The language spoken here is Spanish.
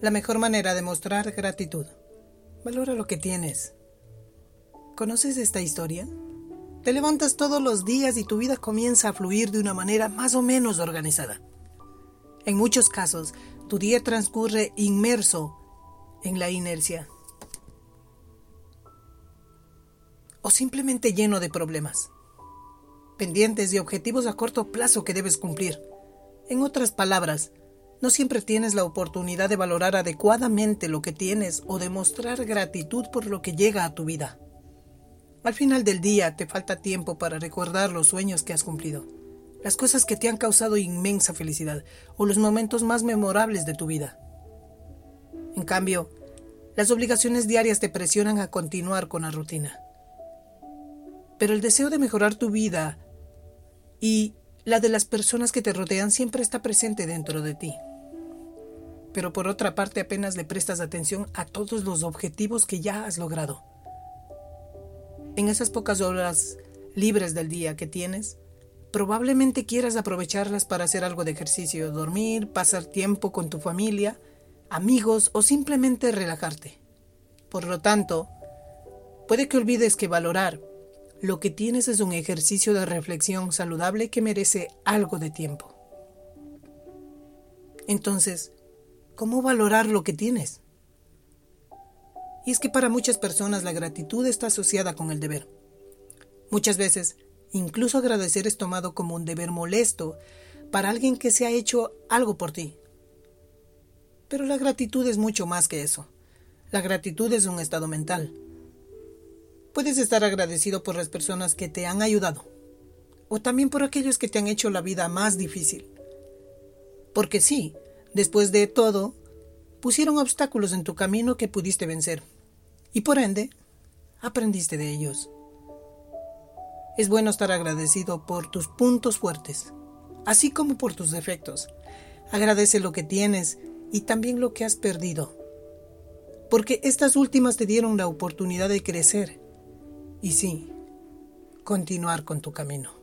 La mejor manera de mostrar gratitud. Valora lo que tienes. ¿Conoces esta historia? Te levantas todos los días y tu vida comienza a fluir de una manera más o menos organizada. En muchos casos, tu día transcurre inmerso en la inercia. O simplemente lleno de problemas, pendientes y objetivos a corto plazo que debes cumplir. En otras palabras, no siempre tienes la oportunidad de valorar adecuadamente lo que tienes o de mostrar gratitud por lo que llega a tu vida. Al final del día te falta tiempo para recordar los sueños que has cumplido, las cosas que te han causado inmensa felicidad o los momentos más memorables de tu vida. En cambio, las obligaciones diarias te presionan a continuar con la rutina. Pero el deseo de mejorar tu vida y la de las personas que te rodean siempre está presente dentro de ti pero por otra parte apenas le prestas atención a todos los objetivos que ya has logrado. En esas pocas horas libres del día que tienes, probablemente quieras aprovecharlas para hacer algo de ejercicio, dormir, pasar tiempo con tu familia, amigos o simplemente relajarte. Por lo tanto, puede que olvides que valorar lo que tienes es un ejercicio de reflexión saludable que merece algo de tiempo. Entonces, ¿Cómo valorar lo que tienes? Y es que para muchas personas la gratitud está asociada con el deber. Muchas veces, incluso agradecer es tomado como un deber molesto para alguien que se ha hecho algo por ti. Pero la gratitud es mucho más que eso. La gratitud es un estado mental. Puedes estar agradecido por las personas que te han ayudado, o también por aquellos que te han hecho la vida más difícil. Porque sí, Después de todo, pusieron obstáculos en tu camino que pudiste vencer, y por ende, aprendiste de ellos. Es bueno estar agradecido por tus puntos fuertes, así como por tus defectos. Agradece lo que tienes y también lo que has perdido, porque estas últimas te dieron la oportunidad de crecer y sí, continuar con tu camino.